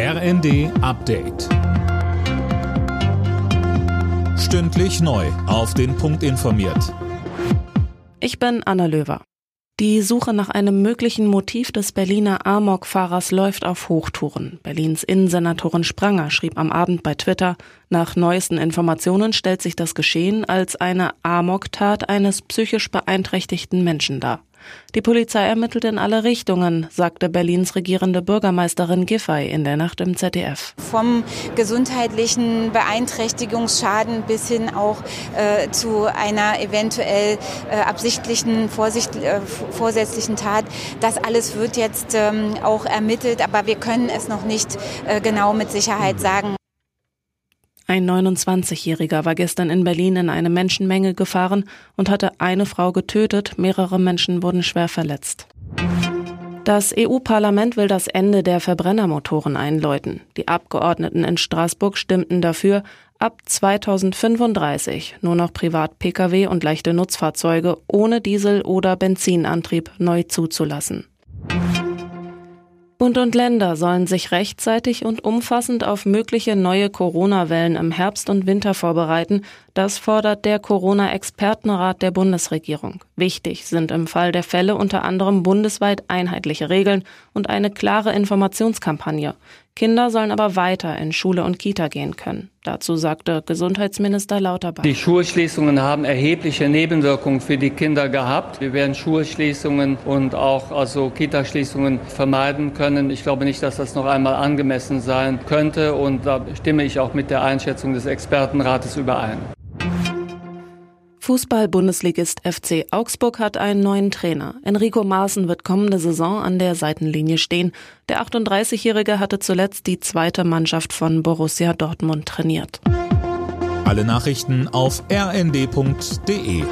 RND Update. Stündlich neu. Auf den Punkt informiert. Ich bin Anna Löwer. Die Suche nach einem möglichen Motiv des Berliner Amok-Fahrers läuft auf Hochtouren. Berlins Innensenatorin Spranger schrieb am Abend bei Twitter, nach neuesten Informationen stellt sich das Geschehen als eine Amok-Tat eines psychisch beeinträchtigten Menschen dar. Die Polizei ermittelt in alle Richtungen, sagte Berlins regierende Bürgermeisterin Giffey in der Nacht im ZDF. Vom gesundheitlichen Beeinträchtigungsschaden bis hin auch äh, zu einer eventuell äh, absichtlichen, vorsicht, äh, vorsätzlichen Tat. Das alles wird jetzt ähm, auch ermittelt, aber wir können es noch nicht äh, genau mit Sicherheit sagen. Ein 29-Jähriger war gestern in Berlin in eine Menschenmenge gefahren und hatte eine Frau getötet, mehrere Menschen wurden schwer verletzt. Das EU-Parlament will das Ende der Verbrennermotoren einläuten. Die Abgeordneten in Straßburg stimmten dafür, ab 2035 nur noch Privat-Pkw und leichte Nutzfahrzeuge ohne Diesel- oder Benzinantrieb neu zuzulassen. Bund und Länder sollen sich rechtzeitig und umfassend auf mögliche neue Corona-Wellen im Herbst und Winter vorbereiten. Das fordert der Corona-Expertenrat der Bundesregierung. Wichtig sind im Fall der Fälle unter anderem bundesweit einheitliche Regeln und eine klare Informationskampagne. Kinder sollen aber weiter in Schule und Kita gehen können. Dazu sagte Gesundheitsminister Lauterbach. Die Schulschließungen haben erhebliche Nebenwirkungen für die Kinder gehabt. Wir werden Schulschließungen und auch also Kitaschließungen vermeiden können. Ich glaube nicht, dass das noch einmal angemessen sein könnte und da stimme ich auch mit der Einschätzung des Expertenrates überein. Fußball-Bundesligist FC Augsburg hat einen neuen Trainer. Enrico Maaßen wird kommende Saison an der Seitenlinie stehen. Der 38-Jährige hatte zuletzt die zweite Mannschaft von Borussia Dortmund trainiert. Alle Nachrichten auf rnd.de